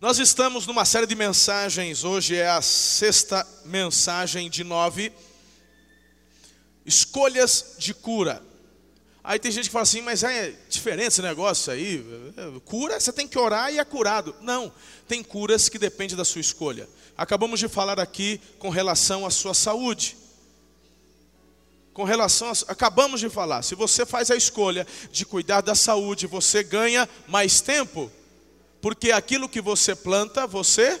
Nós estamos numa série de mensagens, hoje é a sexta mensagem de nove. Escolhas de cura. Aí tem gente que fala assim, mas é diferente esse negócio aí. Cura, você tem que orar e é curado. Não, tem curas que dependem da sua escolha. Acabamos de falar aqui com relação à sua saúde. Com relação a, acabamos de falar, se você faz a escolha de cuidar da saúde, você ganha mais tempo porque aquilo que você planta, você.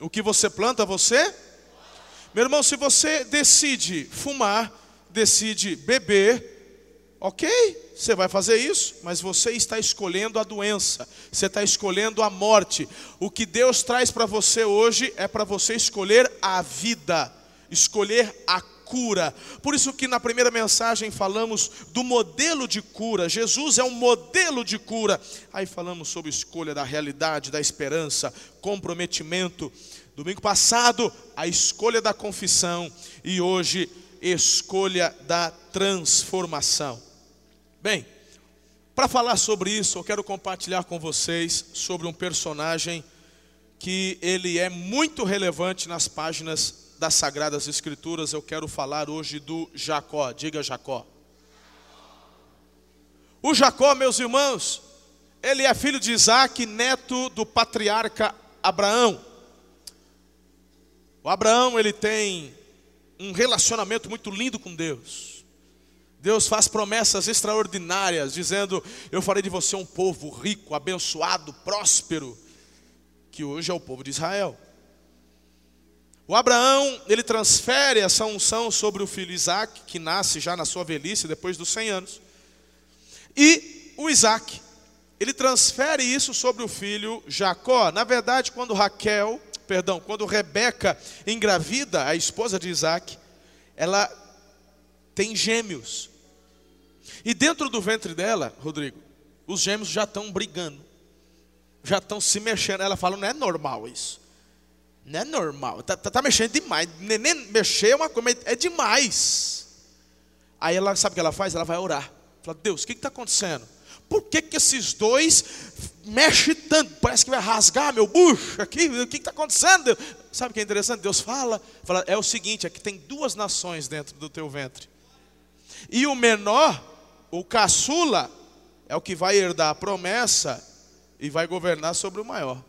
O que você planta, você. Meu irmão, se você decide fumar, decide beber, ok, você vai fazer isso, mas você está escolhendo a doença, você está escolhendo a morte. O que Deus traz para você hoje é para você escolher a vida, escolher a cura. Por isso que na primeira mensagem falamos do modelo de cura. Jesus é um modelo de cura. Aí falamos sobre escolha da realidade, da esperança, comprometimento. Domingo passado, a escolha da confissão e hoje escolha da transformação. Bem, para falar sobre isso, eu quero compartilhar com vocês sobre um personagem que ele é muito relevante nas páginas das Sagradas Escrituras, eu quero falar hoje do Jacó. Diga Jacó. O Jacó, meus irmãos, ele é filho de Isaac, neto do patriarca Abraão. O Abraão, ele tem um relacionamento muito lindo com Deus. Deus faz promessas extraordinárias, dizendo: Eu farei de você um povo rico, abençoado, próspero, que hoje é o povo de Israel. O Abraão, ele transfere essa unção sobre o filho Isaac, que nasce já na sua velhice, depois dos 100 anos. E o Isaac, ele transfere isso sobre o filho Jacó. Na verdade, quando Raquel, perdão, quando Rebeca engravida, a esposa de Isaac, ela tem gêmeos. E dentro do ventre dela, Rodrigo, os gêmeos já estão brigando, já estão se mexendo. Ela fala: não é normal isso. Não é normal. Tá, tá, tá mexendo demais. Neném mexer é uma coisa, é demais. Aí ela sabe o que ela faz? Ela vai orar. Fala, Deus, o que está acontecendo? Por que, que esses dois mexem tanto? Parece que vai rasgar meu bucho aqui. O que está acontecendo? Sabe o que é interessante? Deus fala, fala, é o seguinte: é que tem duas nações dentro do teu ventre. E o menor, o caçula, é o que vai herdar a promessa e vai governar sobre o maior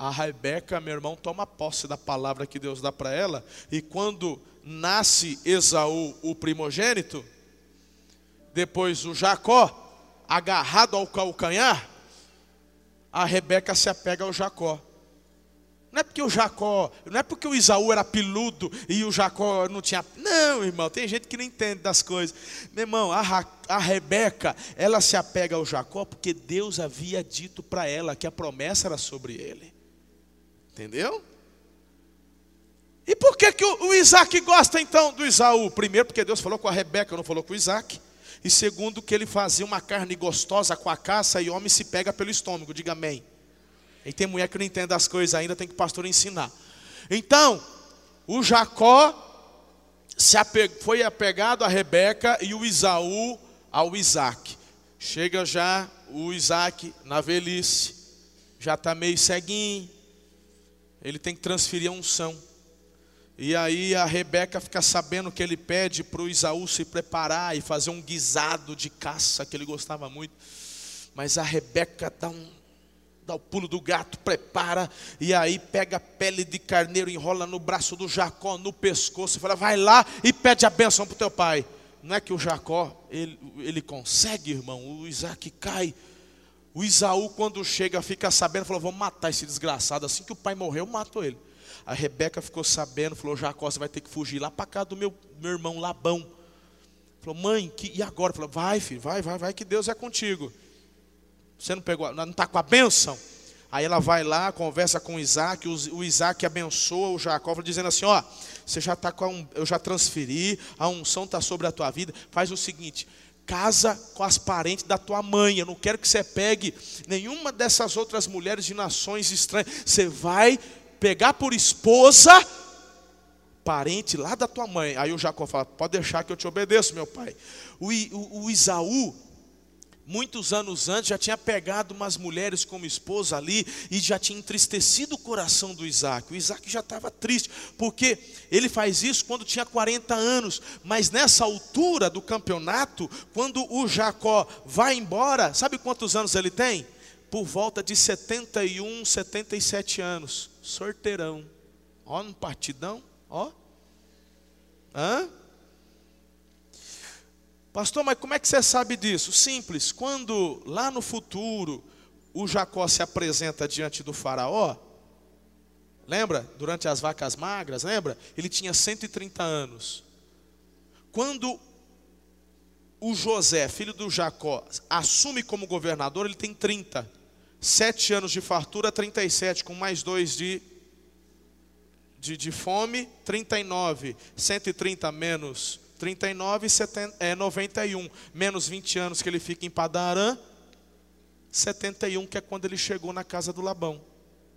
a Rebeca, meu irmão, toma posse da palavra que Deus dá para ela, e quando nasce Esaú, o primogênito, depois o Jacó, agarrado ao calcanhar, a Rebeca se apega ao Jacó. Não é porque o Jacó, não é porque o Isaú era peludo e o Jacó não tinha. Não, irmão, tem gente que não entende das coisas. Meu irmão, a, a Rebeca, ela se apega ao Jacó porque Deus havia dito para ela que a promessa era sobre ele. Entendeu? E por que, que o, Isaac gosta então do Isaú? Primeiro, porque Deus falou com a Rebeca, não falou com o Isaac. E segundo, que ele fazia uma carne gostosa com a caça e homem se pega pelo estômago. Diga amém. E tem mulher que não entende as coisas ainda, tem que o pastor ensinar. Então, o Jacó foi apegado a Rebeca e o Isaú ao Isaac. Chega já o Isaac na velhice, já está meio ceguinho, ele tem que transferir a unção. E aí a Rebeca fica sabendo que ele pede para o Isaú se preparar e fazer um guisado de caça, que ele gostava muito. Mas a Rebeca dá um dá o pulo do gato, prepara, e aí pega a pele de carneiro, enrola no braço do Jacó, no pescoço, e fala: vai lá e pede a bênção para o teu pai. Não é que o Jacó, ele, ele consegue, irmão, o Isaac cai o Isaú, quando chega, fica sabendo, falou: Vou matar esse desgraçado. Assim que o pai morreu, eu mato ele. A Rebeca ficou sabendo, falou: Jacó, você vai ter que fugir lá para casa do meu, meu irmão Labão. Falou: Mãe, que, e agora? Falou: Vai, filho, vai, vai, vai, que Deus é contigo. Você não pegou, não está com a bênção? Aí ela vai lá, conversa com Isaac, o Isaac abençoa o Jacó, dizendo assim: Ó, você já está com um, eu já transferi, a unção está sobre a tua vida. Faz o seguinte: casa com as parentes da tua mãe. Eu não quero que você pegue nenhuma dessas outras mulheres de nações estranhas. Você vai pegar por esposa parente lá da tua mãe. Aí o Jacó fala: Pode deixar que eu te obedeço, meu pai. O, o, o Isaú muitos anos antes, já tinha pegado umas mulheres como esposa ali e já tinha entristecido o coração do Isaac. O Isaac já estava triste, porque ele faz isso quando tinha 40 anos, mas nessa altura do campeonato, quando o Jacó vai embora, sabe quantos anos ele tem? Por volta de 71, 77 anos. Sorteirão. Ó, no partidão, ó. Hã? Pastor, mas como é que você sabe disso? Simples, quando lá no futuro o Jacó se apresenta diante do faraó, lembra? Durante as vacas magras, lembra? Ele tinha 130 anos. Quando o José, filho do Jacó, assume como governador, ele tem 30. Sete anos de fartura, 37, com mais dois de, de, de fome, 39. 130 menos 39, 70, é, 91, menos 20 anos que ele fica em Padarã, 71, que é quando ele chegou na casa do Labão.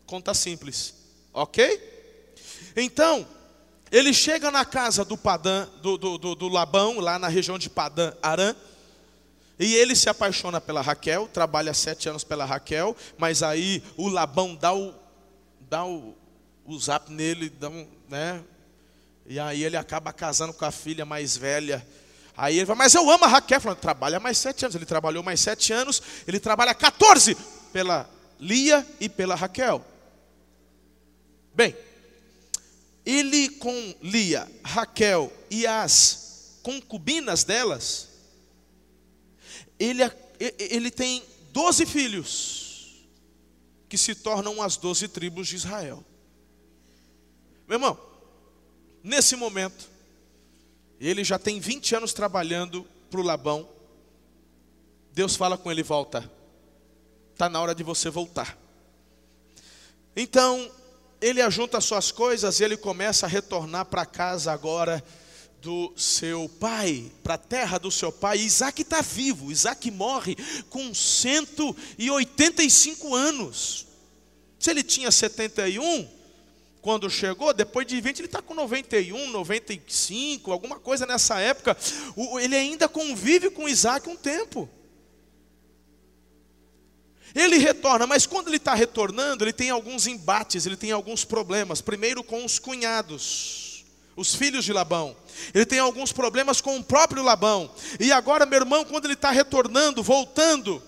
Conta simples, ok? Então, ele chega na casa do, Padã, do, do, do, do Labão, lá na região de Padã, Arã, e ele se apaixona pela Raquel, trabalha sete anos pela Raquel, mas aí o Labão dá o, dá o, o zap nele, dá um, né, e aí ele acaba casando com a filha mais velha. Aí ele fala, mas eu amo a Raquel. Falando, trabalha mais sete anos. Ele trabalhou mais sete anos. Ele trabalha 14 pela Lia e pela Raquel. Bem, ele com Lia, Raquel e as concubinas delas, ele, ele tem doze filhos, que se tornam as doze tribos de Israel. Meu irmão, nesse momento, ele já tem 20 anos trabalhando para o Labão. Deus fala com ele: volta, está na hora de você voltar. Então, ele ajunta suas coisas e ele começa a retornar para casa agora do seu pai, para a terra do seu pai. Isaac está vivo, Isaac morre com 185 anos. Se ele tinha 71, quando chegou, depois de 20, ele está com 91, 95, alguma coisa nessa época. Ele ainda convive com Isaac um tempo. Ele retorna, mas quando ele está retornando, ele tem alguns embates, ele tem alguns problemas. Primeiro com os cunhados, os filhos de Labão. Ele tem alguns problemas com o próprio Labão. E agora, meu irmão, quando ele está retornando, voltando,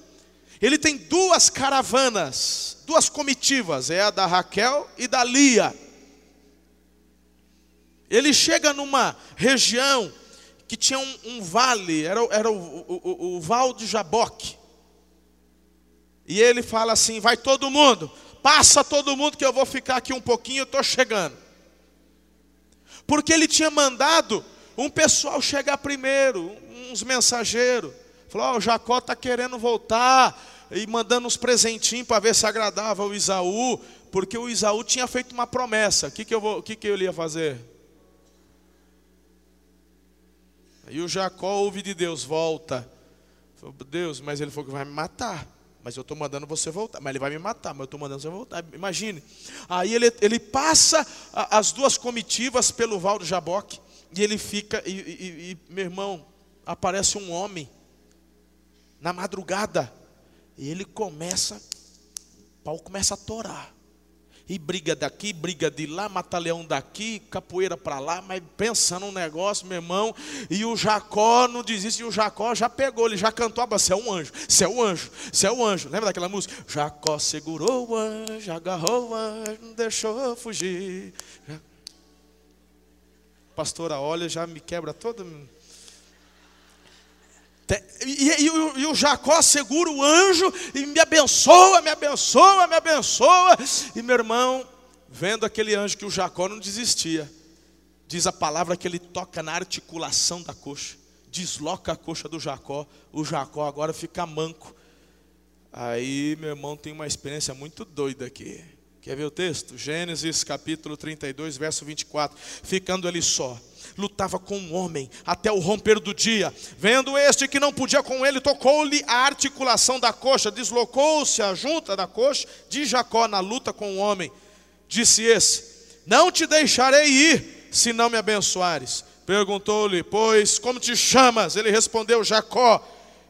ele tem duas caravanas, duas comitivas, é a da Raquel e da Lia. Ele chega numa região que tinha um, um vale, era, era o, o, o, o Val de Jaboque. E ele fala assim: vai todo mundo, passa todo mundo que eu vou ficar aqui um pouquinho, eu estou chegando. Porque ele tinha mandado um pessoal chegar primeiro, uns mensageiros. Falou: oh, Jacó está querendo voltar, e mandando uns presentinhos para ver se agradava o Isaú, porque o Isaú tinha feito uma promessa. O que, que, eu, vou, que, que eu ia fazer? E o Jacó ouve de Deus, volta. Falou, Deus, mas ele falou que vai me matar. Mas eu estou mandando você voltar. Mas ele vai me matar, mas eu estou mandando você voltar. Imagine. Aí ele, ele passa as duas comitivas pelo Val do Jaboque. E ele fica, e, e, e meu irmão, aparece um homem na madrugada. E ele começa, o pau começa a torar. E briga daqui, briga de lá, mata leão daqui, capoeira para lá, mas pensando um negócio, meu irmão. E o Jacó não desiste, e o Jacó já pegou, ele já cantou a Você é um anjo, você é um anjo, você é um anjo. Lembra daquela música? Jacó segurou o anjo, agarrou o anjo, não deixou fugir. Pastora, olha, já me quebra todo. E, e, e, o Jacó segura o anjo e me abençoa, me abençoa, me abençoa. E meu irmão, vendo aquele anjo que o Jacó não desistia, diz a palavra que ele toca na articulação da coxa, desloca a coxa do Jacó. O Jacó agora fica manco. Aí, meu irmão, tem uma experiência muito doida aqui. Quer ver o texto? Gênesis capítulo 32, verso 24. Ficando ele só lutava com um homem até o romper do dia. Vendo este que não podia com ele, tocou-lhe a articulação da coxa, deslocou-se a junta da coxa de Jacó na luta com o homem. Disse esse: Não te deixarei ir, se não me abençoares. Perguntou-lhe, pois, como te chamas? Ele respondeu: Jacó.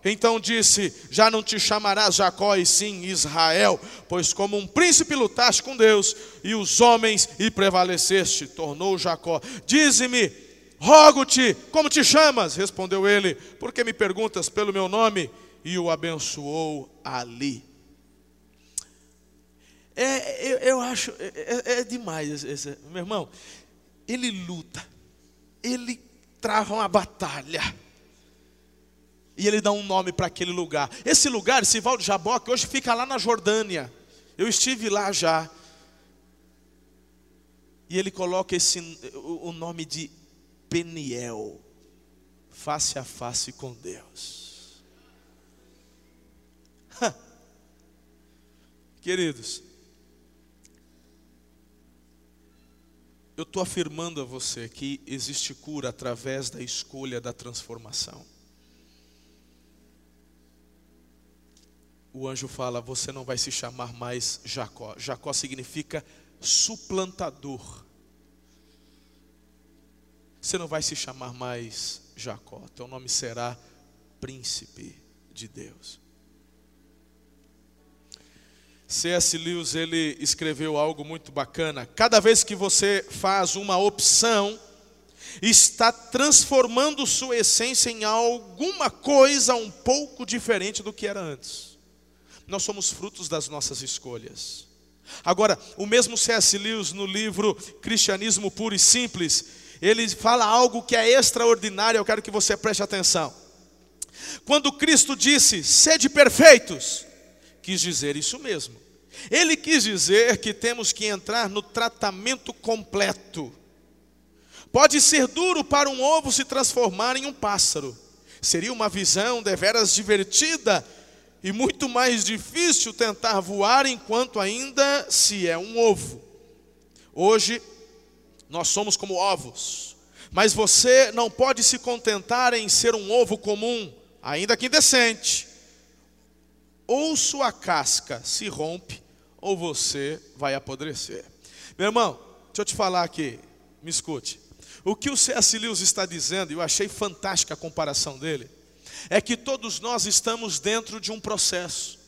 Então disse: Já não te chamarás Jacó, e sim Israel, pois como um príncipe lutaste com Deus e os homens e prevaleceste. Tornou Jacó: Dize-me, rogo-te, como te chamas? Respondeu ele: Porque me perguntas pelo meu nome? E o abençoou ali. É, eu, eu acho, é, é, é demais, esse, meu irmão. Ele luta, ele trava uma batalha e ele dá um nome para aquele lugar. Esse lugar, esse Val de Jaboque, hoje fica lá na Jordânia. Eu estive lá já. E ele coloca esse, o nome de Peniel, face a face com Deus. Queridos, eu estou afirmando a você que existe cura através da escolha da transformação. O anjo fala: Você não vai se chamar mais Jacó. Jacó significa suplantador. Você não vai se chamar mais Jacó. Teu nome será Príncipe de Deus. C.S. Lewis ele escreveu algo muito bacana. Cada vez que você faz uma opção, está transformando sua essência em alguma coisa um pouco diferente do que era antes. Nós somos frutos das nossas escolhas. Agora, o mesmo C.S. Lewis, no livro Cristianismo Puro e Simples, ele fala algo que é extraordinário, eu quero que você preste atenção. Quando Cristo disse, sede perfeitos, quis dizer isso mesmo. Ele quis dizer que temos que entrar no tratamento completo. Pode ser duro para um ovo se transformar em um pássaro. Seria uma visão deveras divertida e muito mais difícil tentar voar enquanto ainda se é um ovo. Hoje, nós somos como ovos, mas você não pode se contentar em ser um ovo comum, ainda que indecente. Ou sua casca se rompe, ou você vai apodrecer. Meu irmão, deixa eu te falar aqui, me escute. O que o C.S. Lewis está dizendo, eu achei fantástica a comparação dele é que todos nós estamos dentro de um processo.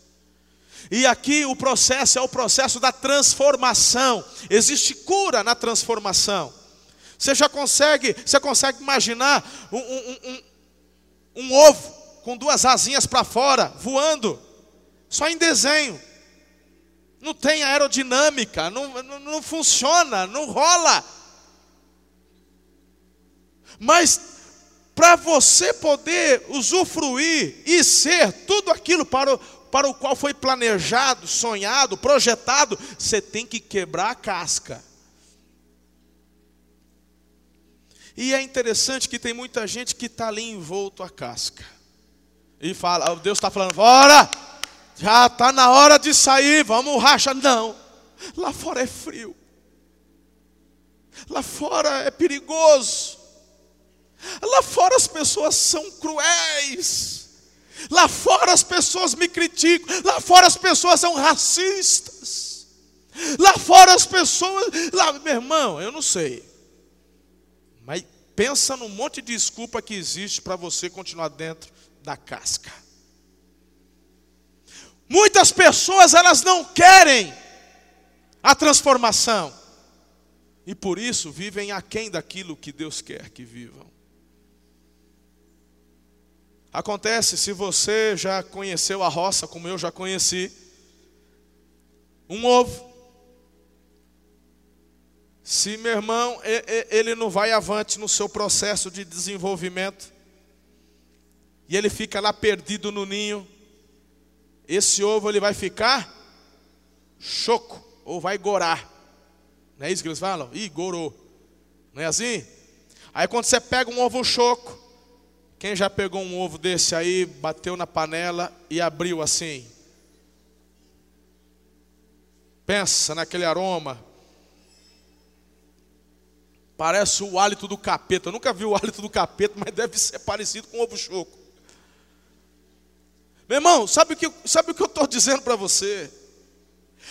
E aqui o processo é o processo da transformação. Existe cura na transformação. Você já consegue, você consegue imaginar um, um, um, um ovo com duas asinhas para fora, voando, só em desenho. Não tem aerodinâmica, não, não, não funciona, não rola. Mas para você poder usufruir e ser tudo aquilo para o, para o qual foi planejado, sonhado, projetado, você tem que quebrar a casca. E é interessante que tem muita gente que está ali envolto a casca. E fala, Deus está falando, bora, já está na hora de sair, vamos racha. Não, lá fora é frio. Lá fora é perigoso. Lá fora as pessoas são cruéis. Lá fora as pessoas me criticam. Lá fora as pessoas são racistas. Lá fora as pessoas. Lá, meu irmão, eu não sei. Mas pensa no monte de desculpa que existe para você continuar dentro da casca. Muitas pessoas elas não querem a transformação. E por isso vivem aquém daquilo que Deus quer que vivam. Acontece, se você já conheceu a roça, como eu já conheci, um ovo. Se meu irmão, ele não vai avante no seu processo de desenvolvimento, e ele fica lá perdido no ninho, esse ovo ele vai ficar choco, ou vai gorar. Não é isso que eles falam? Ih, gorou. Não é assim? Aí quando você pega um ovo choco, quem já pegou um ovo desse aí, bateu na panela e abriu assim? Pensa naquele aroma. Parece o hálito do capeta. Eu nunca vi o hálito do capeta, mas deve ser parecido com ovo choco. Meu irmão, sabe o que, sabe o que eu estou dizendo para você?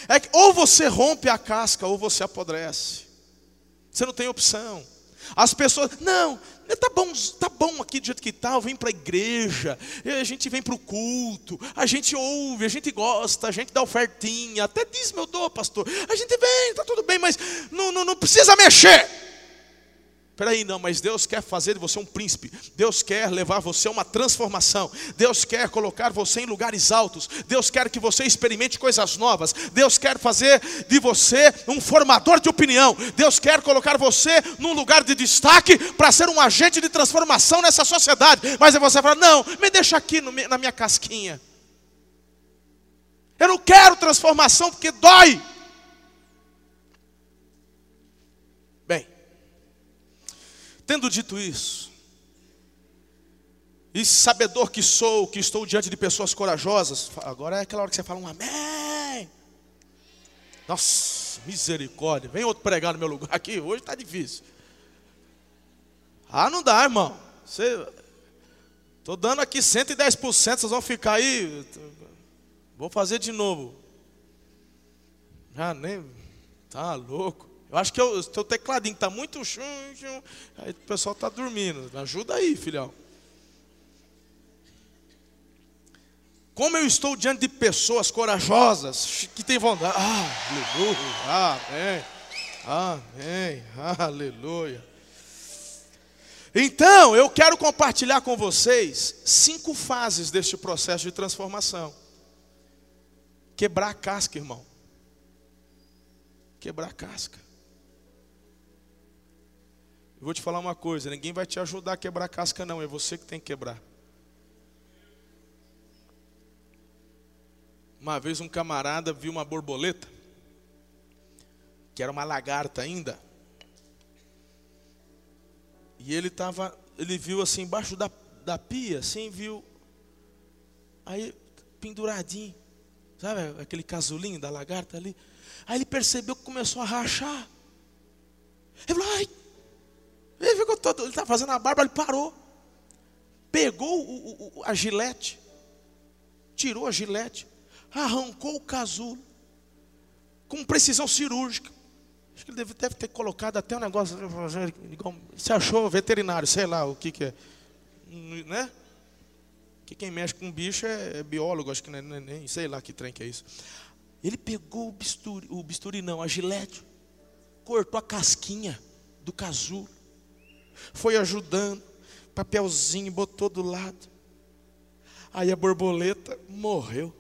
É que ou você rompe a casca ou você apodrece. Você não tem opção. As pessoas, não, tá bom, tá bom aqui do jeito que tá, eu venho para a igreja, a gente vem para o culto, a gente ouve, a gente gosta, a gente dá ofertinha, até diz meu dor, pastor, a gente vem, tá tudo bem, mas não, não, não precisa mexer. Peraí, não, mas Deus quer fazer de você um príncipe. Deus quer levar você a uma transformação. Deus quer colocar você em lugares altos. Deus quer que você experimente coisas novas. Deus quer fazer de você um formador de opinião. Deus quer colocar você num lugar de destaque para ser um agente de transformação nessa sociedade. Mas aí você fala: não, me deixa aqui no, na minha casquinha. Eu não quero transformação porque dói. Tendo dito isso, e sabedor que sou, que estou diante de pessoas corajosas, agora é aquela hora que você fala um amém. Nossa, misericórdia. Vem outro pregar no meu lugar aqui, hoje está difícil. Ah, não dá, irmão. Estou dando aqui 110%, vocês vão ficar aí. Vou fazer de novo. Já nem. Tá louco. Eu acho que o teu tecladinho está muito chum, chum, aí o pessoal está dormindo. Me ajuda aí, filhão. Como eu estou diante de pessoas corajosas que têm vontade. Ah, aleluia. Amém. Amém. Aleluia. Então, eu quero compartilhar com vocês cinco fases deste processo de transformação. Quebrar a casca, irmão. Quebrar a casca. Vou te falar uma coisa: ninguém vai te ajudar a quebrar a casca, não, é você que tem que quebrar. Uma vez um camarada viu uma borboleta, que era uma lagarta ainda, e ele estava, ele viu assim embaixo da, da pia, assim, viu, aí penduradinho, sabe aquele casulinho da lagarta ali? Aí ele percebeu que começou a rachar. Ele falou, ai, ele ficou todo, ele estava fazendo a barba, ele parou. Pegou o, o, a gilete, tirou a gilete, arrancou o casulo, com precisão cirúrgica. Acho que ele deve, deve ter colocado até um negócio. Você achou veterinário, sei lá o que, que é. Né? Que quem mexe com bicho é, é biólogo, acho que nem, nem sei lá que trem que é isso. Ele pegou o bisturi, o bisturi não, a gilete, cortou a casquinha do casulo foi ajudando, papelzinho, botou do lado. Aí a borboleta morreu.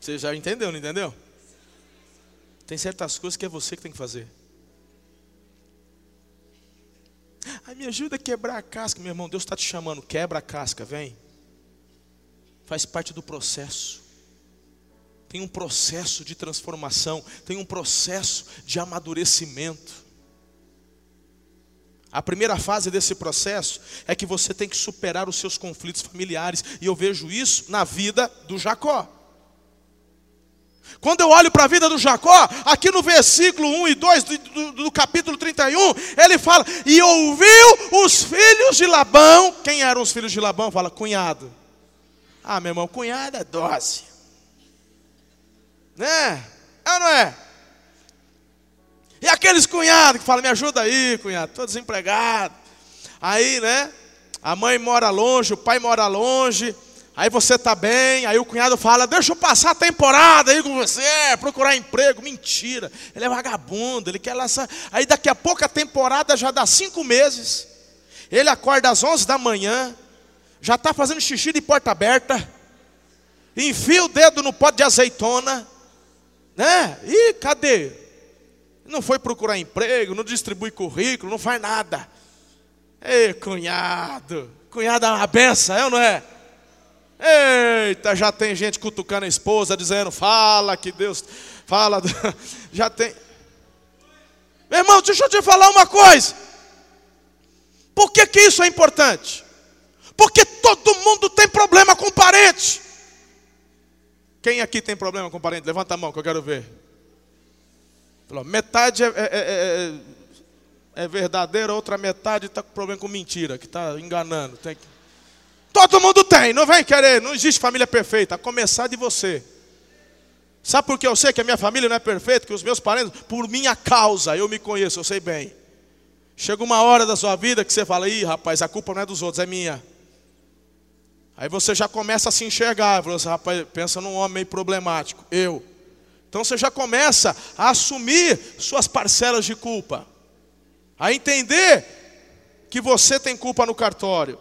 Você já entendeu, não entendeu? Tem certas coisas que é você que tem que fazer. Ai, me ajuda a quebrar a casca, meu irmão. Deus está te chamando. Quebra a casca, vem. Faz parte do processo. Tem um processo de transformação, tem um processo de amadurecimento. A primeira fase desse processo é que você tem que superar os seus conflitos familiares, e eu vejo isso na vida do Jacó. Quando eu olho para a vida do Jacó, aqui no versículo 1 e 2 do, do, do, capítulo 31, ele fala: E ouviu os filhos de Labão. Quem eram os filhos de Labão? Fala, cunhado. Ah, meu irmão, cunhado é dose. Né? É ou não é? E aqueles cunhados que falam: Me ajuda aí, cunhado, estou desempregado. Aí, né? A mãe mora longe, o pai mora longe. Aí você está bem, aí o cunhado fala: Deixa eu passar a temporada aí com você, procurar emprego. Mentira, ele é vagabundo, ele quer lançar. Aí daqui a pouco a temporada já dá cinco meses. Ele acorda às onze da manhã, já está fazendo xixi de porta aberta, enfia o dedo no pote de azeitona, né? E cadê? Não foi procurar emprego, não distribui currículo, não faz nada. Ei, cunhado, cunhado é uma benção, é ou não é? Eita, já tem gente cutucando a esposa, dizendo: fala que Deus, fala. Já tem. Meu irmão, deixa eu te falar uma coisa. Por que, que isso é importante? Porque todo mundo tem problema com parente. Quem aqui tem problema com parente? Levanta a mão que eu quero ver. Metade é, é, é, é, é verdadeira, outra metade está com problema com mentira, que está enganando. Tem que... Todo mundo tem, não vem querer, não existe família perfeita, a começar de você. Sabe por que eu sei que a minha família não é perfeita, que os meus parentes, por minha causa, eu me conheço, eu sei bem. Chega uma hora da sua vida que você fala, ih rapaz, a culpa não é dos outros, é minha. Aí você já começa a se enxergar, fala assim, rapaz, pensa num homem meio problemático, eu. Então você já começa a assumir suas parcelas de culpa, a entender que você tem culpa no cartório.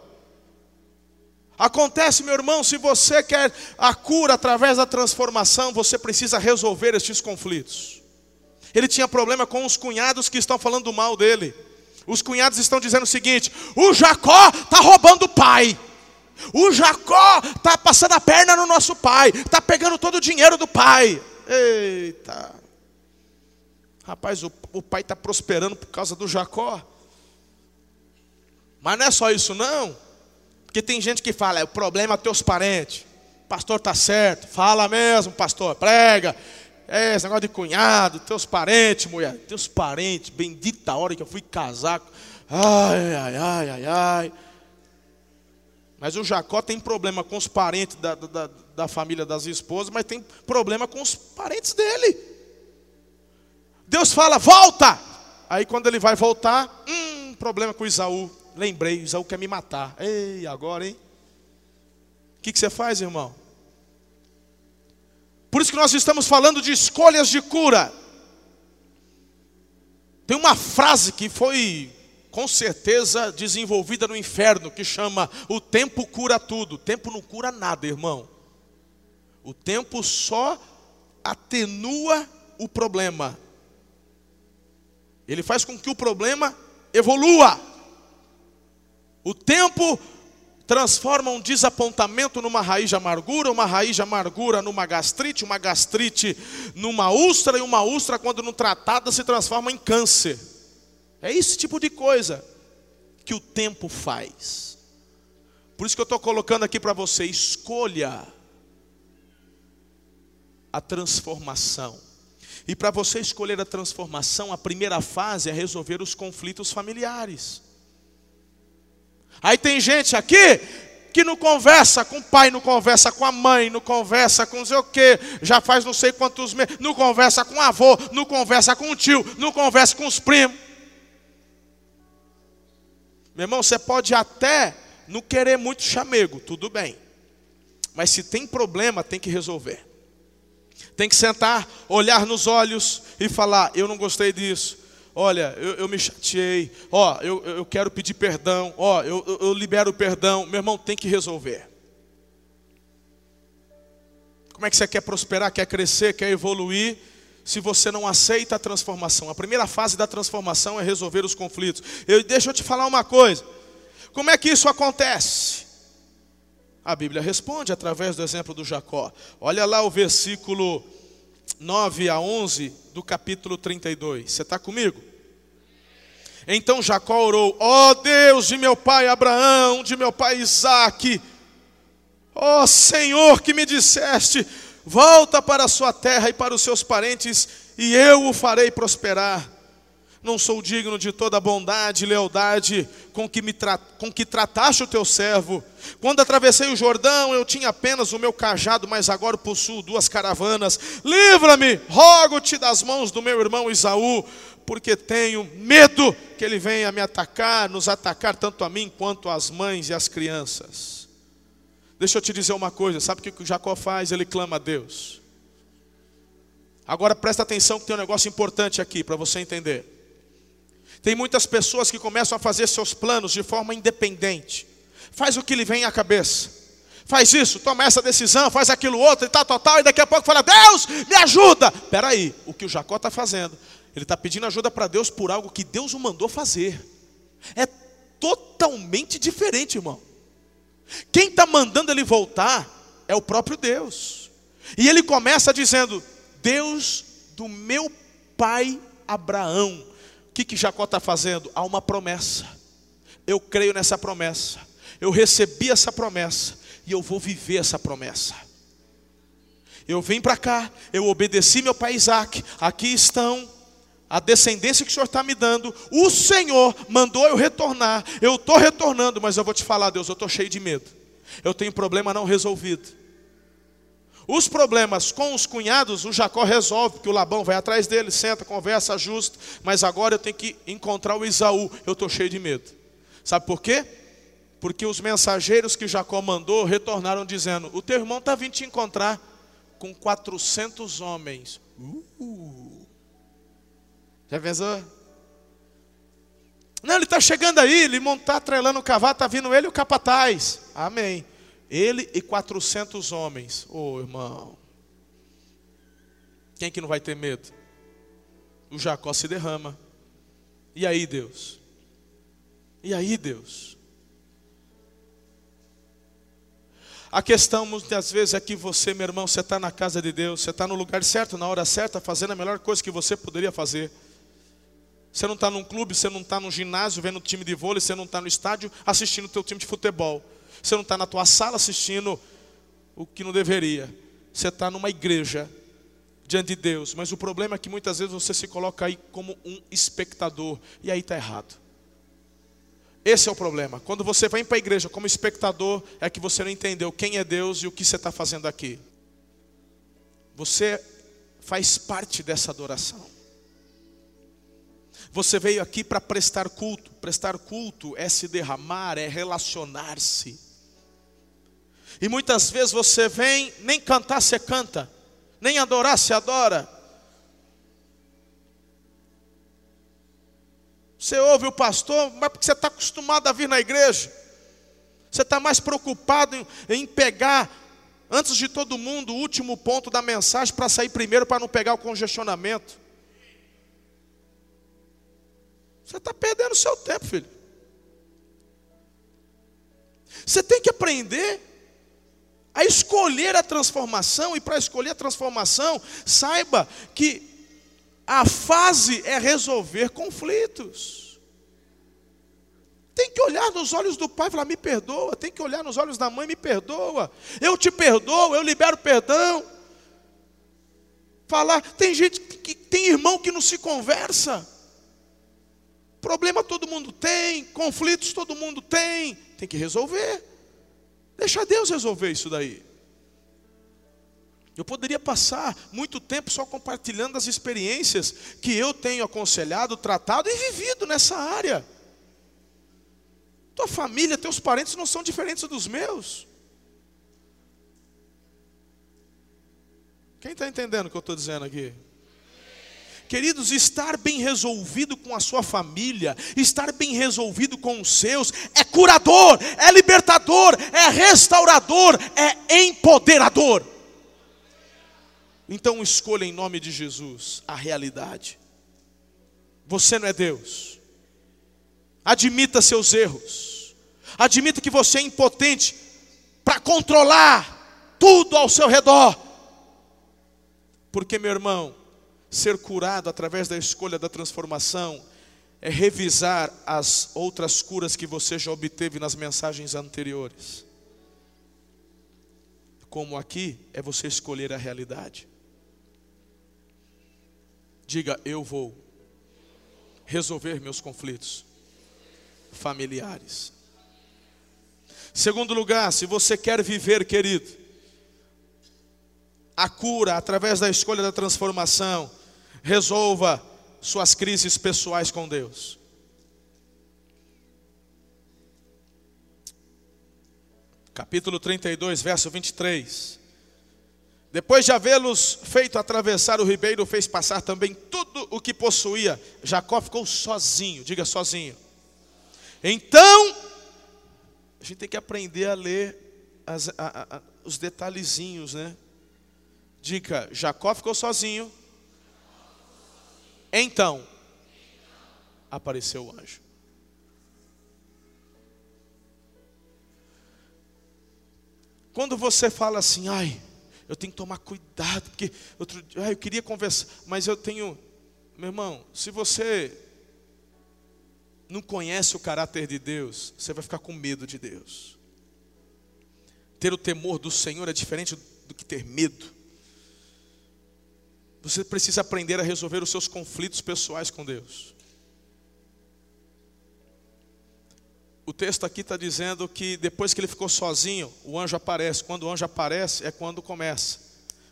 Acontece, meu irmão, se você quer a cura através da transformação, você precisa resolver estes conflitos. Ele tinha problema com os cunhados que estão falando mal dele. Os cunhados estão dizendo o seguinte: o Jacó está roubando o pai. O Jacó está passando a perna no nosso pai, está pegando todo o dinheiro do pai. Eita. Rapaz, o, o pai está prosperando por causa do Jacó. Mas não é só isso, não. Porque tem gente que fala, é o problema é teus parentes. Pastor está certo, fala mesmo, pastor, prega. É, esse negócio de cunhado, teus parentes, mulher. Teus parentes, bendita hora que eu fui casar. Ai, ai, ai, ai, ai. Mas o Jacó tem problema com os parentes da, da, da família das esposas, mas tem problema com os parentes dele. Deus fala, volta! Aí quando ele vai voltar, hum, problema com Isaú. Lembrei, Isaú quer me matar. Ei, agora, hein? O que, que você faz, irmão? Por isso que nós estamos falando de escolhas de cura. Tem uma frase que foi com certeza desenvolvida no inferno, que chama o tempo cura tudo. O tempo não cura nada, irmão. O tempo só atenua o problema. Ele faz com que o problema evolua. O tempo transforma um desapontamento numa raiz de amargura, uma raiz de amargura numa gastrite, uma gastrite numa úlcera e uma úlcera, quando não tratada, se transforma em câncer. É esse tipo de coisa que o tempo faz. Por isso que eu estou colocando aqui para você: escolha a transformação. E para você escolher a transformação, a primeira fase é resolver os conflitos familiares. Aí tem gente aqui que não conversa com o pai, não conversa com a mãe, não conversa com não sei o quê, já faz não sei quantos meses, não conversa com o avô, não conversa com o tio, não conversa com os primos. Meu irmão, você pode até não querer muito chamego, tudo bem. Mas se tem problema, tem que resolver. Tem que sentar, olhar nos olhos e falar: Eu não gostei disso. Olha, eu, eu me chateei. Ó, eu, eu quero pedir perdão. Ó, eu, eu, eu libero perdão. Meu irmão, tem que resolver. Como é que você quer prosperar, quer crescer, quer evoluir? se você não aceita a transformação. A primeira fase da transformação é resolver os conflitos. Eu, deixa eu te falar uma coisa. Como é que isso acontece? A Bíblia responde através do exemplo do Jacó. Olha lá o versículo 9 a 11 do capítulo 32. Você está comigo? Então Jacó orou: Ó oh Deus de meu pai Abraão, de meu pai Isaque, ó oh Senhor que me disseste Volta para a sua terra e para os seus parentes, e eu o farei prosperar. Não sou digno de toda a bondade e lealdade com que, me tra com que trataste o teu servo. Quando atravessei o Jordão, eu tinha apenas o meu cajado, mas agora possuo duas caravanas. Livra-me, rogo-te das mãos do meu irmão Isaú, porque tenho medo que ele venha me atacar, nos atacar tanto a mim quanto as mães e as crianças. Deixa eu te dizer uma coisa: sabe o que Jacó faz? Ele clama a Deus. Agora presta atenção que tem um negócio importante aqui para você entender. Tem muitas pessoas que começam a fazer seus planos de forma independente. Faz o que lhe vem à cabeça. Faz isso, toma essa decisão, faz aquilo outro e tal, tal, tal, e daqui a pouco fala: Deus, me ajuda. Espera aí, o que o Jacó está fazendo? Ele está pedindo ajuda para Deus por algo que Deus o mandou fazer. É totalmente diferente, irmão. Quem está mandando ele voltar é o próprio Deus. E ele começa dizendo: Deus do meu pai Abraão. O que, que Jacó está fazendo? Há uma promessa. Eu creio nessa promessa. Eu recebi essa promessa. E eu vou viver essa promessa. Eu vim para cá, eu obedeci meu pai Isaac. Aqui estão a descendência que o Senhor está me dando, o Senhor mandou eu retornar, eu estou retornando, mas eu vou te falar, Deus, eu estou cheio de medo. Eu tenho problema não resolvido. Os problemas com os cunhados, o Jacó resolve, porque o Labão vai atrás dele, senta, conversa, ajusta. Mas agora eu tenho que encontrar o Isaú. Eu estou cheio de medo. Sabe por quê? Porque os mensageiros que Jacó mandou retornaram dizendo: O teu irmão está vindo te encontrar com 400 homens. Uh. Já pensou? Não, ele está chegando aí, ele está atrelando o cavalo, está vindo ele e o capataz. Amém. Ele e 400 homens. Ô oh, irmão. Quem que não vai ter medo? O Jacó se derrama. E aí, Deus? E aí, Deus? A questão muitas vezes é que você, meu irmão, você está na casa de Deus, você está no lugar certo, na hora certa, fazendo a melhor coisa que você poderia fazer. Você não está num clube, você não está num ginásio vendo time de vôlei, você não está no estádio assistindo o teu time de futebol. Você não está na tua sala assistindo o que não deveria. Você está numa igreja diante de Deus. Mas o problema é que muitas vezes você se coloca aí como um espectador. E aí está errado. Esse é o problema. Quando você vem para a igreja como espectador, é que você não entendeu quem é Deus e o que você está fazendo aqui. Você faz parte dessa adoração. Você veio aqui para prestar culto. Prestar culto é se derramar, é relacionar-se. E muitas vezes você vem, nem cantar você canta, nem adorar você adora. Você ouve o pastor, mas porque você está acostumado a vir na igreja. Você está mais preocupado em, em, pegar, antes de todo mundo, o último ponto da mensagem para sair primeiro para não pegar o congestionamento. Você está perdendo o seu tempo, filho. Você tem que aprender a escolher a transformação, e para escolher a transformação, saiba que a fase é resolver conflitos. Tem que olhar nos olhos do pai e falar: me perdoa. Tem que olhar nos olhos da mãe: me perdoa. Eu te perdoo, eu libero perdão. Falar, tem gente que tem irmão que não se conversa. Problema todo mundo tem, conflitos todo mundo tem, tem que resolver. Deixa Deus resolver isso daí. Eu poderia passar muito tempo só compartilhando as experiências que eu tenho aconselhado, tratado e vivido nessa área. Tua família, teus parentes não são diferentes dos meus. Quem está entendendo o que eu estou dizendo aqui? Queridos, estar bem resolvido com a sua família, estar bem resolvido com os seus, é curador, é libertador, é restaurador, é empoderador. Então escolha em nome de Jesus a realidade. Você não é Deus. Admita seus erros. Admita que você é impotente para controlar tudo ao seu redor. Porque, meu irmão, ser curado através da escolha da transformação é revisar as outras curas que você já obteve nas mensagens anteriores. Como aqui é você escolher a realidade. Diga, eu vou resolver meus conflitos familiares. Segundo lugar, se você quer viver, querido, a cura através da escolha da transformação, resolva suas crises pessoais com Deus. Capítulo 32, verso 23. Depois de havê-los feito atravessar o ribeiro, fez passar também tudo o que possuía. Jacó ficou sozinho, diga sozinho. Então, a gente tem que aprender a ler as, a, a, os detalhezinhos, né? Dica: Jacó ficou sozinho, então, apareceu o anjo. Quando você fala assim, ai, eu tenho que tomar cuidado, porque outro dia, ai, eu queria conversar, mas eu tenho, meu irmão, se você não conhece o caráter de Deus, você vai ficar com medo de Deus. Ter o temor do Senhor é diferente do que ter medo. Você precisa aprender a resolver os seus conflitos pessoais com Deus. o texto aqui está dizendo que depois que ele ficou sozinho, o anjo aparece. Quando o anjo aparece, é quando começa.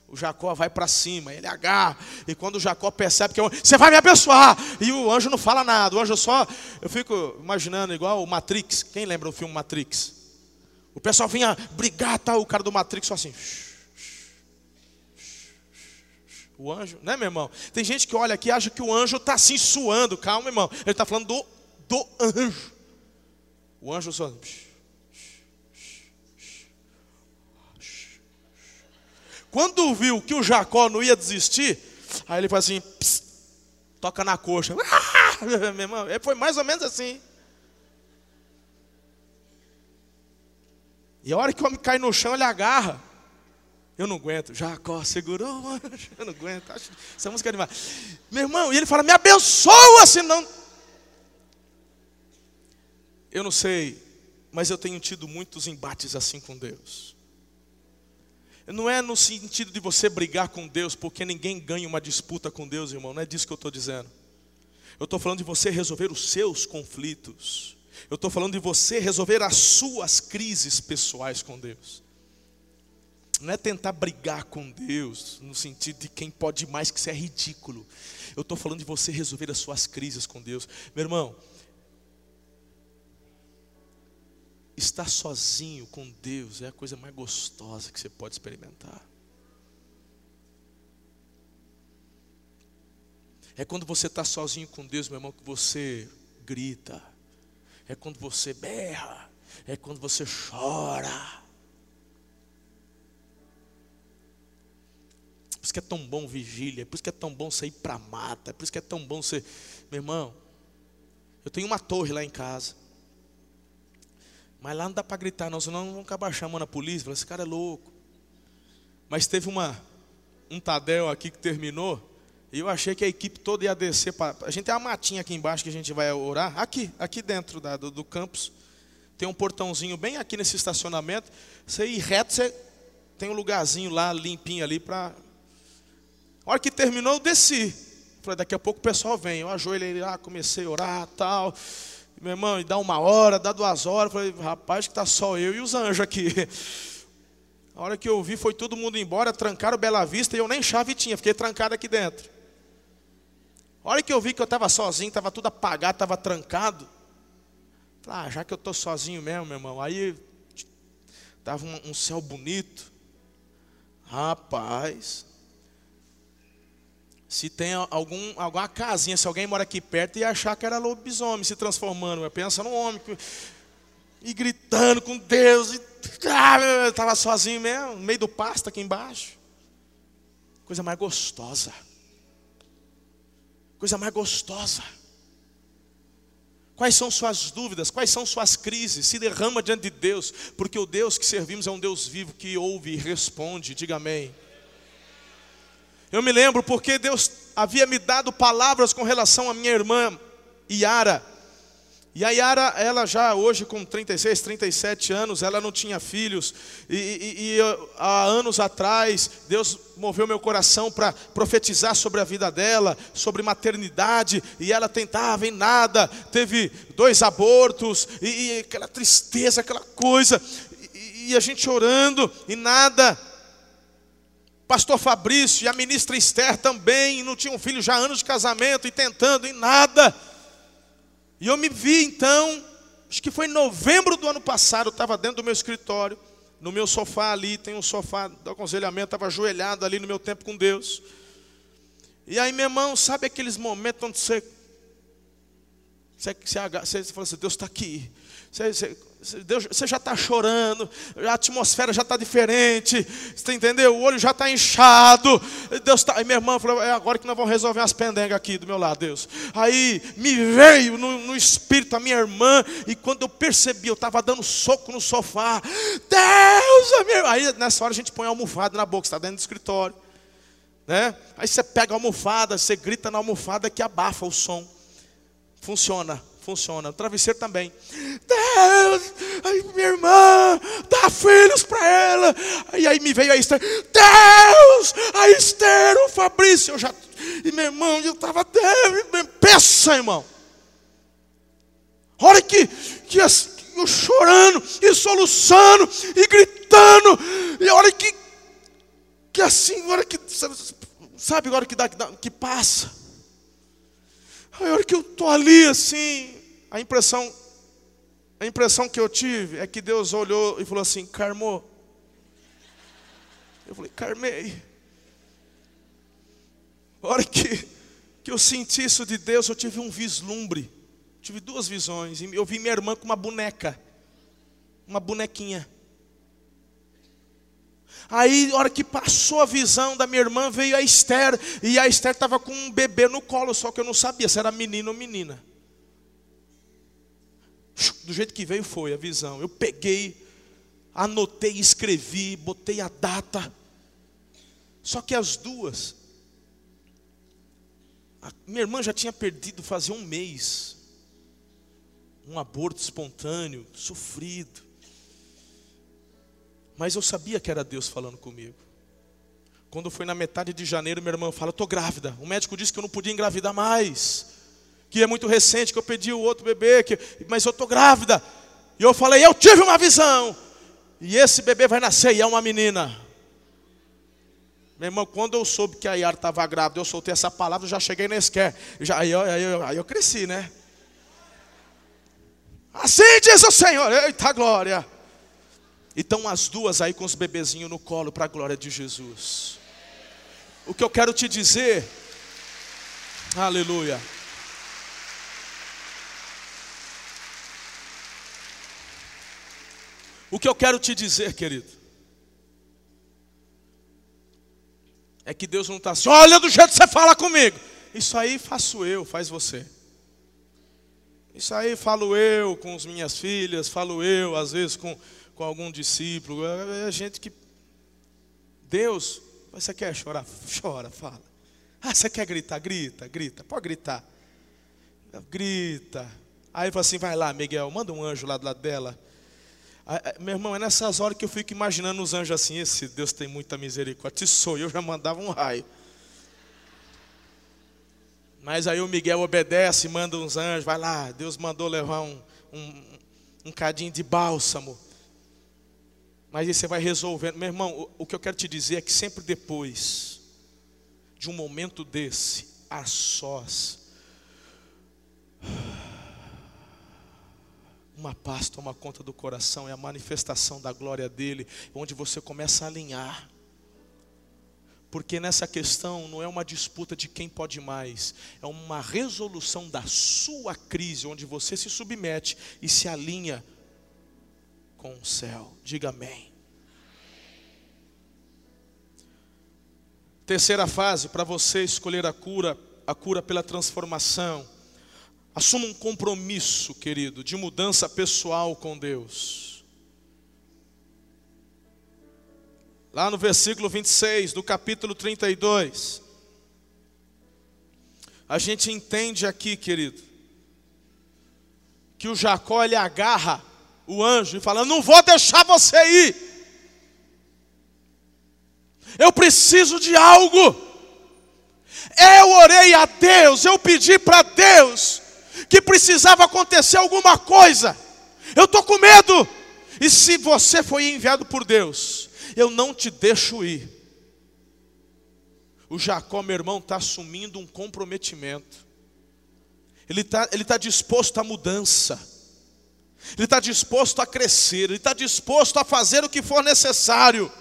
O Jacó vai para cima, ele agarra. E quando o Jacó percebe que você vai me abençoar, e o anjo não fala nada, o anjo só. Eu fico imaginando igual o Matrix. Quem lembra do filme Matrix? O pessoal vinha brigar, tá, o cara do Matrix só assim. O anjo, né, meu irmão? Tem gente que olha aqui e acha que o anjo está assim suando. Calma, irmão. Ele está falando do, do anjo. O anjo só. Quando viu que o Jacó não ia desistir, aí ele faz assim, toca na coxa. Ah! Meu irmão, foi mais ou menos assim. E a hora que o homem cai no chão, ele agarra. Eu não aguento. Jacó segurou, mano. Eu não aguento. Acho, essa música é demais. Meu irmão, e ele fala: Me abençoa, senão. Eu não sei, mas eu tenho tido muitos embates assim com Deus. Não é no sentido de você brigar com Deus, porque ninguém ganha uma disputa com Deus, irmão. Não é disso que eu estou dizendo. Eu estou falando de você resolver os seus conflitos. Eu estou falando de você resolver as suas crises pessoais com Deus. Não é tentar brigar com Deus, no sentido de quem pode mais, que isso é ridículo. Eu estou falando de você resolver as suas crises com Deus. Meu irmão, estar sozinho com Deus é a coisa mais gostosa que você pode experimentar. É quando você está sozinho com Deus, meu irmão, que você grita. É quando você berra. É quando você chora. Isso que é tão bom vigília, por isso que é tão bom sair para mata, por isso que é tão bom ser. Meu irmão, eu tenho uma torre lá em casa. Mas lá não dá para gritar, não, senão vão acabar chamando a polícia. Fala, esse cara é louco. Mas teve uma, um Tadel aqui que terminou. E eu achei que a equipe toda ia descer. Pra, a gente tem uma matinha aqui embaixo que a gente vai orar. Aqui, aqui dentro da, do, do campus. Tem um portãozinho bem aqui nesse estacionamento. Você ir reto, você tem um lugarzinho lá limpinho ali para a hora que terminou, eu desci. Falei, daqui a pouco o pessoal vem. Eu ajoelhei lá, comecei a orar tal. Meu irmão, dá uma hora, dá duas horas. Falei, rapaz, que está só eu e os anjos aqui. A hora que eu vi, foi todo mundo embora, trancaram Bela Vista e eu nem chave tinha, fiquei trancado aqui dentro. A hora que eu vi que eu estava sozinho, estava tudo apagado, estava trancado. Falei, ah, já que eu estou sozinho mesmo, meu irmão. Aí estava um, um céu bonito. Rapaz, se tem algum, alguma casinha, se alguém mora aqui perto, ia achar que era lobisomem se transformando. Pensa num homem que, e gritando com Deus. E, ah, estava sozinho mesmo, no meio do pasto aqui embaixo. Coisa mais gostosa. Coisa mais gostosa. Quais são suas dúvidas? Quais são suas crises? Se derrama diante de Deus, porque o Deus que servimos é um Deus vivo que ouve e responde. Diga amém. Eu me lembro porque Deus havia me dado palavras com relação à minha irmã Yara. E a Yara, ela já hoje com 36, 37 anos, ela não tinha filhos. E, e, e há anos atrás, Deus moveu meu coração para profetizar sobre a vida dela, sobre maternidade. E ela tentava em nada. Teve dois abortos, e, e aquela tristeza, aquela coisa. E, e a gente orando, e nada pastor Fabrício e a ministra Esther também, não tinham filho já anos de casamento e tentando em nada. E eu me vi então, acho que foi em novembro do ano passado, eu estava dentro do meu escritório, no meu sofá ali, tem um sofá do aconselhamento, estava ajoelhado ali no meu tempo com Deus. E aí, meu irmão, sabe aqueles momentos onde você, você, você, você fala assim, Deus está aqui. Você, você, Deus, você já está chorando, a atmosfera já está diferente, você entendeu? O olho já está inchado. Deus tá, aí minha irmã falou: é agora que nós vamos resolver as pendengas aqui do meu lado, Deus. Aí me veio no, no espírito a minha irmã, e quando eu percebi, eu estava dando soco no sofá. Deus, minha... aí nessa hora a gente põe a almofada na boca, está dentro do escritório. Né? Aí você pega a almofada, você grita na almofada que abafa o som. Funciona funciona. O travesseiro também. Deus, ai, minha irmã, dá filhos para ela. E aí me veio a Esther. Deus, a Esther, o Fabrício. Eu já, e meu irmão, eu estava. Peça, irmão. Olha que, que eu chorando, e soluçando, e gritando, e a hora que, que assim, a hora que, sabe, a hora que, dá, que passa, a hora que eu estou ali assim, a impressão, a impressão que eu tive é que Deus olhou e falou assim, Carmo, eu falei, Carmei, a hora que, que eu senti isso de Deus, eu tive um vislumbre. Tive duas visões. Eu vi minha irmã com uma boneca. Uma bonequinha. Aí, na hora que passou a visão da minha irmã, veio a Esther. E a Esther estava com um bebê no colo, só que eu não sabia se era menino ou menina. Do jeito que veio foi a visão. Eu peguei, anotei, escrevi, botei a data. Só que as duas a minha irmã já tinha perdido fazia um mês. Um aborto espontâneo, sofrido. Mas eu sabia que era Deus falando comigo. Quando foi na metade de janeiro, minha irmã fala: estou grávida. O médico disse que eu não podia engravidar mais. Que é muito recente, que eu pedi o outro bebê, que, mas eu estou grávida. E eu falei: eu tive uma visão. E esse bebê vai nascer e é uma menina. Meu irmão, quando eu soube que a Yara estava grávida, eu soltei essa palavra, eu já cheguei na esquer. Já, aí, eu, aí, eu, aí eu cresci, né? Assim diz o Senhor, eita glória. Então as duas aí com os bebezinhos no colo para a glória de Jesus. O que eu quero te dizer, aleluia. O que eu quero te dizer, querido, É que Deus não está assim, olha do jeito que você fala comigo. Isso aí faço eu, faz você. Isso aí falo eu com as minhas filhas, falo eu, às vezes, com, com algum discípulo. É, é gente que. Deus, você quer chorar? Chora, fala. Ah, você quer gritar? Grita, grita, pode gritar. Grita. Aí fala assim: vai lá, Miguel, manda um anjo lá do lado dela. Meu irmão, é nessas horas que eu fico imaginando os anjos assim, esse Deus tem muita misericórdia. Se sou eu, já mandava um raio. Mas aí o Miguel obedece, manda uns anjos, vai lá, Deus mandou levar um, um, um cadinho de bálsamo. Mas aí você vai resolvendo. Meu irmão, o, o que eu quero te dizer é que sempre depois de um momento desse, a sós, uma paz toma conta do coração, é a manifestação da glória dele, onde você começa a alinhar. Porque nessa questão não é uma disputa de quem pode mais, é uma resolução da sua crise, onde você se submete e se alinha com o céu. Diga amém. Terceira fase, para você escolher a cura, a cura pela transformação Assuma um compromisso, querido, de mudança pessoal com Deus. Lá no versículo 26 do capítulo 32, a gente entende aqui, querido, que o Jacó ele agarra o anjo e fala: Não vou deixar você ir. Eu preciso de algo. Eu orei a Deus, eu pedi para Deus que precisava acontecer alguma coisa. Eu estou com medo. E se você foi enviado por Deus, eu não te deixo ir. O Jacó, meu irmão, está assumindo um comprometimento. Ele está ele tá disposto à mudança. Ele está disposto a crescer. Ele está disposto a fazer o que for necessário.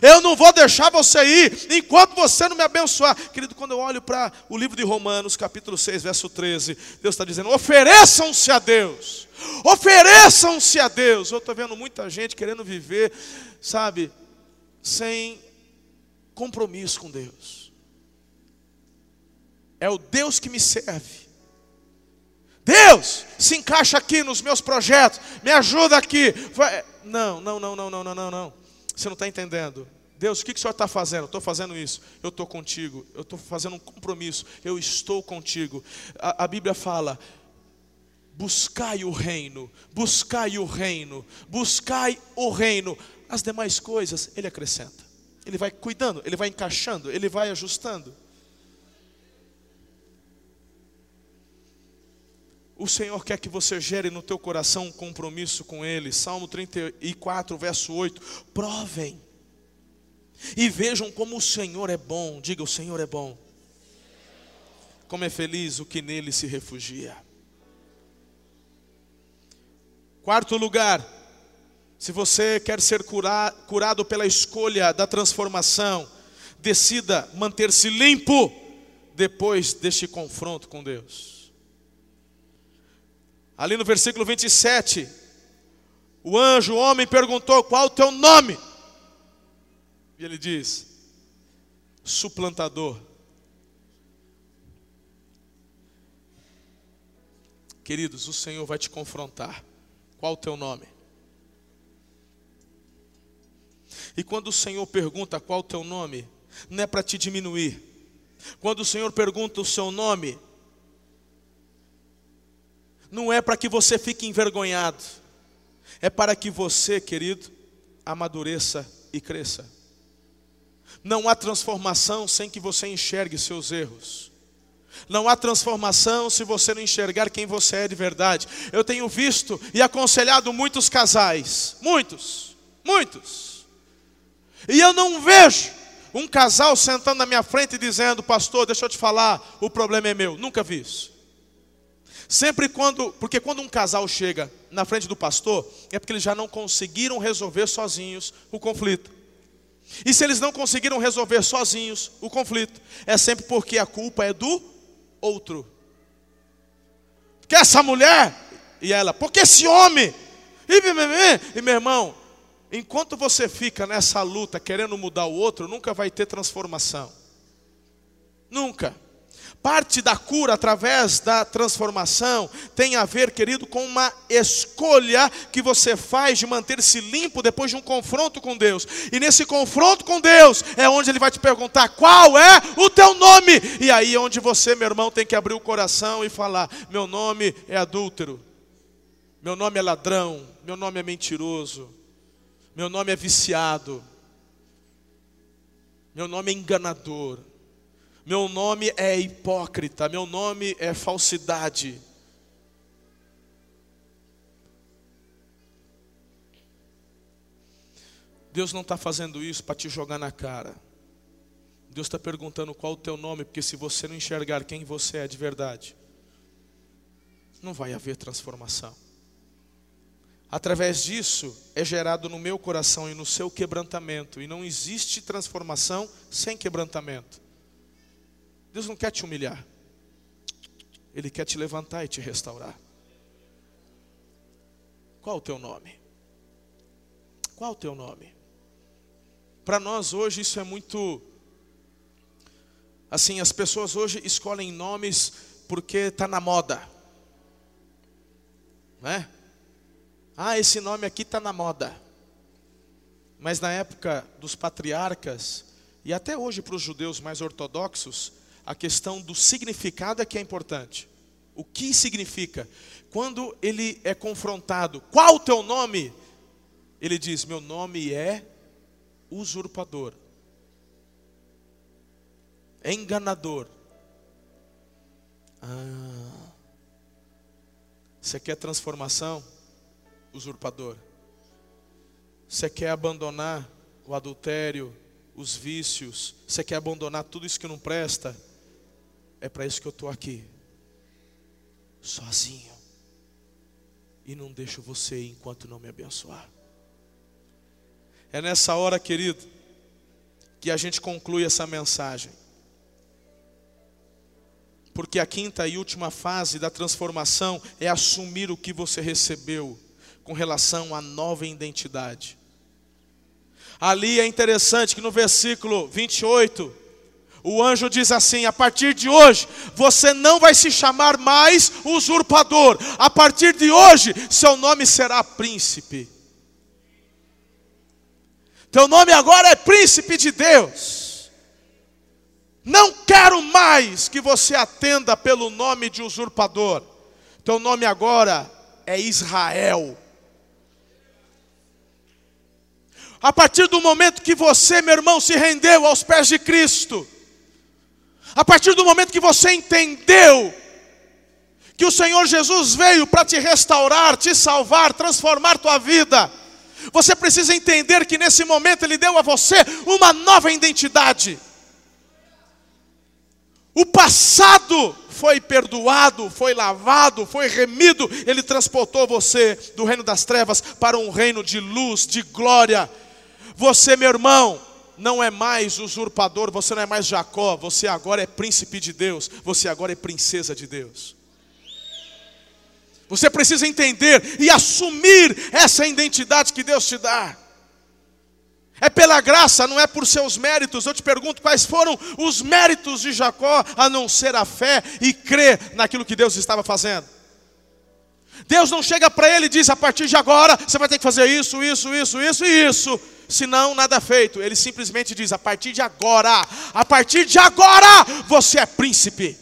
Eu não vou deixar você ir enquanto você não me abençoar. Querido, quando eu olho para o livro de Romanos, capítulo 6, verso 13, Deus está dizendo: ofereçam-se a Deus, ofereçam-se a Deus. Eu estou vendo muita gente querendo viver, sabe, sem compromisso com Deus. É o Deus que me serve. Deus, se encaixa aqui nos meus projetos, me ajuda aqui. Não, não, não, não, não, não, não, não. Você não está entendendo. Deus, o que, que o Senhor está fazendo? Estou fazendo isso. Eu estou contigo. Eu estou fazendo um compromisso. Eu estou contigo. A, a Bíblia fala: buscai o reino, buscai o reino, buscai o reino. As demais coisas Ele acrescenta. Ele vai cuidando, Ele vai encaixando, Ele vai ajustando. O Senhor quer que você gere no teu coração um compromisso com Ele. Salmo 34, verso 8. Provem e vejam como o Senhor é bom. Diga: o Senhor é bom. Como é feliz o que nele se refugia. Quarto lugar, se você quer ser curado pela escolha da transformação, decida manter-se limpo depois deste confronto com Deus. Ali no versículo 27, o anjo, o homem, perguntou: Qual o teu nome? E ele diz: Suplantador. Queridos, o Senhor vai te confrontar. Qual o teu nome? E quando o Senhor pergunta qual o teu nome, não é para te diminuir. Quando o Senhor pergunta o seu nome, não é para que você fique envergonhado, é para que você, querido, amadureça e cresça. Não há transformação sem que você enxergue seus erros. Não há transformação se você não enxergar quem você é de verdade. Eu tenho visto e aconselhado muitos casais, muitos, muitos. E eu não vejo um casal sentando na minha frente dizendo: Pastor, deixa eu te falar, o problema é meu. Nunca vi isso. Sempre quando, porque quando um casal chega na frente do pastor, é porque eles já não conseguiram resolver sozinhos o conflito. E se eles não conseguiram resolver sozinhos o conflito, é sempre porque a culpa é do outro. Porque essa mulher e ela, porque esse homem. E, meu irmão, Enquanto você fica nessa luta querendo mudar o outro, nunca vai ter transformação. Nunca. Parte da cura através da transformação tem a ver, querido, com uma escolha que você faz de manter-se limpo depois de um confronto com Deus. E nesse confronto com Deus é onde Ele vai te perguntar qual é o teu nome. E aí é onde você, meu irmão, tem que abrir o coração e falar: meu nome é adúltero, meu nome é ladrão, meu nome é mentiroso, meu nome é viciado. Meu nome é enganador. Meu nome é hipócrita. Meu nome é falsidade. Deus não está fazendo isso para te jogar na cara. Deus está perguntando qual o teu nome, porque se você não enxergar quem você é de verdade, não vai haver transformação. Através disso é gerado no meu coração e no seu quebrantamento, e não existe transformação sem quebrantamento. Deus não quer te humilhar, Ele quer te levantar e te restaurar. Qual o teu nome? Qual o teu nome? Para nós hoje isso é muito. Assim, as pessoas hoje escolhem nomes porque está na moda, não é? Ah, esse nome aqui está na moda. Mas na época dos patriarcas, e até hoje para os judeus mais ortodoxos, a questão do significado é que é importante. O que significa? Quando ele é confrontado, qual o teu nome? Ele diz: Meu nome é usurpador, enganador. Ah, você quer transformação? usurpador. Você quer abandonar o adultério, os vícios, você quer abandonar tudo isso que não presta? É para isso que eu estou aqui, sozinho, e não deixo você ir enquanto não me abençoar. É nessa hora, querido, que a gente conclui essa mensagem. Porque a quinta e última fase da transformação é assumir o que você recebeu com relação à nova identidade. Ali é interessante que no versículo 28, o anjo diz assim: a partir de hoje, você não vai se chamar mais usurpador, a partir de hoje, seu nome será príncipe. Teu nome agora é príncipe de Deus. Não quero mais que você atenda pelo nome de usurpador. Teu nome agora é Israel. A partir do momento que você, meu irmão, se rendeu aos pés de Cristo, a partir do momento que você entendeu que o Senhor Jesus veio para te restaurar, te salvar, transformar tua vida. Você precisa entender que nesse momento Ele deu a você uma nova identidade. O passado foi perdoado, foi lavado, foi remido, Ele transportou você do reino das trevas para um reino de luz, de glória. Você, meu irmão, não é mais usurpador, você não é mais Jacó, você agora é príncipe de Deus, você agora é princesa de Deus. Você precisa entender e assumir essa identidade que Deus te dá. É pela graça, não é por seus méritos. Eu te pergunto quais foram os méritos de Jacó a não ser a fé e crer naquilo que Deus estava fazendo. Deus não chega para ele e diz: a partir de agora você vai ter que fazer isso, isso, isso, isso e isso. Senão, nada feito. Ele simplesmente diz: a partir de agora, a partir de agora, você é príncipe.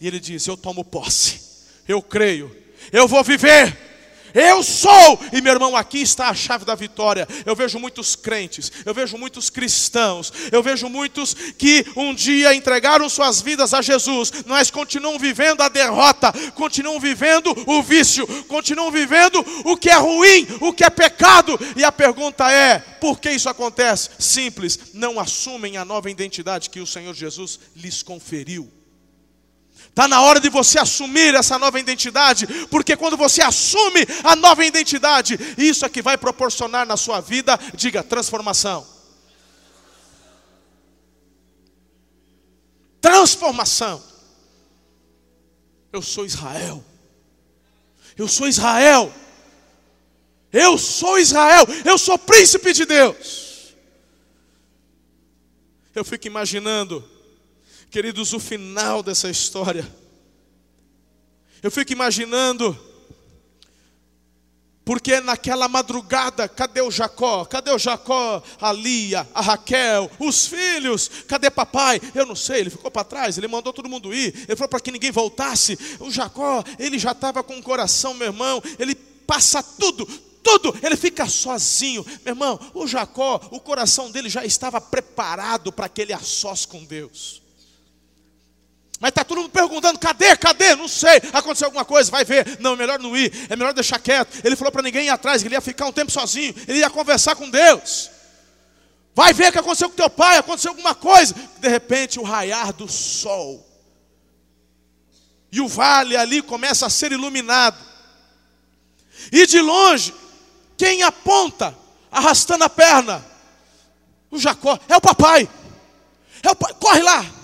E ele diz: eu tomo posse, eu creio, eu vou viver. Eu sou, e meu irmão, aqui está a chave da vitória. Eu vejo muitos crentes, eu vejo muitos cristãos, eu vejo muitos que um dia entregaram suas vidas a Jesus, mas continuam vivendo a derrota, continuam vivendo o vício, continuam vivendo o que é ruim, o que é pecado. E a pergunta é: por que isso acontece? Simples, não assumem a nova identidade que o Senhor Jesus lhes conferiu. Está na hora de você assumir essa nova identidade, porque quando você assume a nova identidade, isso é que vai proporcionar na sua vida, diga, transformação. Transformação. Eu sou Israel. Eu sou Israel. Eu sou Israel. Eu sou príncipe de Deus. Eu fico imaginando Queridos, o final dessa história. Eu fico imaginando, porque naquela madrugada, cadê o Jacó? Cadê o Jacó? A Lia, a Raquel, os filhos, cadê papai? Eu não sei, ele ficou para trás, ele mandou todo mundo ir, ele falou para que ninguém voltasse. O Jacó, ele já estava com o coração, meu irmão, ele passa tudo, tudo, ele fica sozinho. Meu irmão, o Jacó, o coração dele já estava preparado para aquele a sós com Deus. Mas está todo mundo perguntando: cadê, cadê? Não sei. Aconteceu alguma coisa, vai ver. Não, é melhor não ir, é melhor deixar quieto. Ele falou para ninguém ir atrás, ele ia ficar um tempo sozinho, ele ia conversar com Deus. Vai ver o que aconteceu com teu pai, aconteceu alguma coisa. De repente, o raiar do sol. E o vale ali começa a ser iluminado. E de longe, quem aponta, arrastando a perna? O Jacó, é o papai. É o pai, corre lá.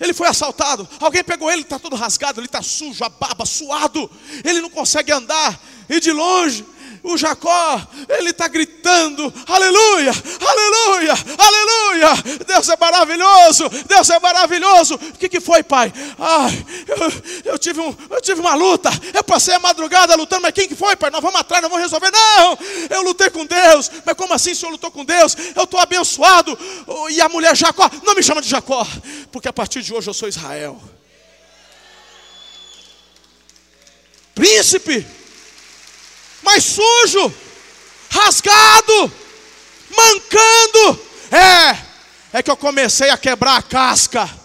Ele foi assaltado, alguém pegou ele, está todo rasgado, ele está sujo, a barba, suado, ele não consegue andar, e de longe, o Jacó, ele está gritando: Aleluia, Aleluia, Aleluia. Deus é maravilhoso, Deus é maravilhoso. O que, que foi, pai? Ai, eu, eu, tive um, eu tive uma luta. Eu passei a madrugada lutando, mas quem que foi, pai? Nós vamos atrás, nós vamos resolver. Não, eu lutei com Deus. Mas como assim o senhor lutou com Deus? Eu estou abençoado. E a mulher Jacó, não me chama de Jacó, porque a partir de hoje eu sou Israel. Príncipe mas sujo, rasgado, mancando. É, é que eu comecei a quebrar a casca.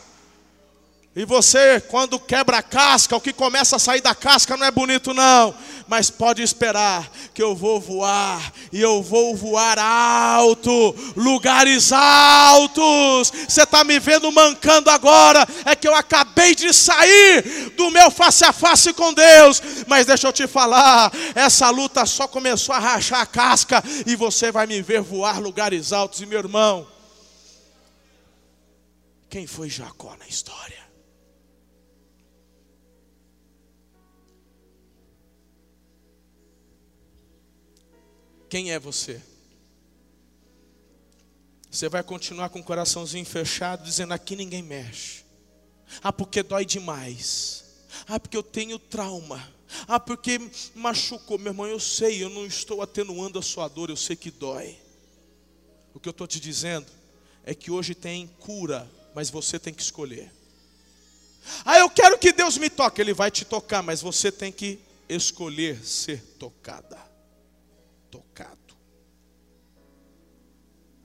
E você, quando quebra a casca, o que começa a sair da casca não é bonito, não mas pode esperar que eu vou voar e eu vou voar alto, lugares altos. Você está me vendo mancando agora, é que eu acabei de sair do meu face a face com Deus. Mas deixa eu te falar, essa luta só começou a rachar a casca e você vai me ver voar lugares altos. E meu irmão, quem foi Jacó na história? Quem é você? Você vai continuar com o coraçãozinho fechado, dizendo: aqui ninguém mexe. Ah, porque dói demais. Ah, porque eu tenho trauma. Ah, porque machucou. Meu irmão, eu sei, eu não estou atenuando a sua dor, eu sei que dói. O que eu estou te dizendo é que hoje tem cura, mas você tem que escolher. Ah, eu quero que Deus me toque. Ele vai te tocar, mas você tem que escolher ser tocada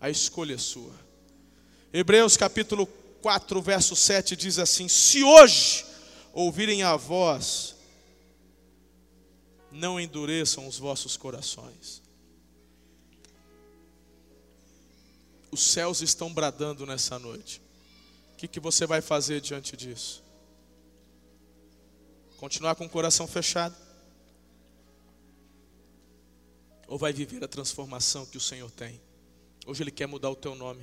A escolha é sua. Hebreus capítulo 4, verso 7 diz assim: Se hoje ouvirem a voz não endureçam os vossos corações. Os céus estão bradando nessa noite. O que, que você vai fazer diante disso? Continuar com o coração fechado? Ou vai viver a transformação que o Senhor tem? Hoje Ele quer mudar o teu nome.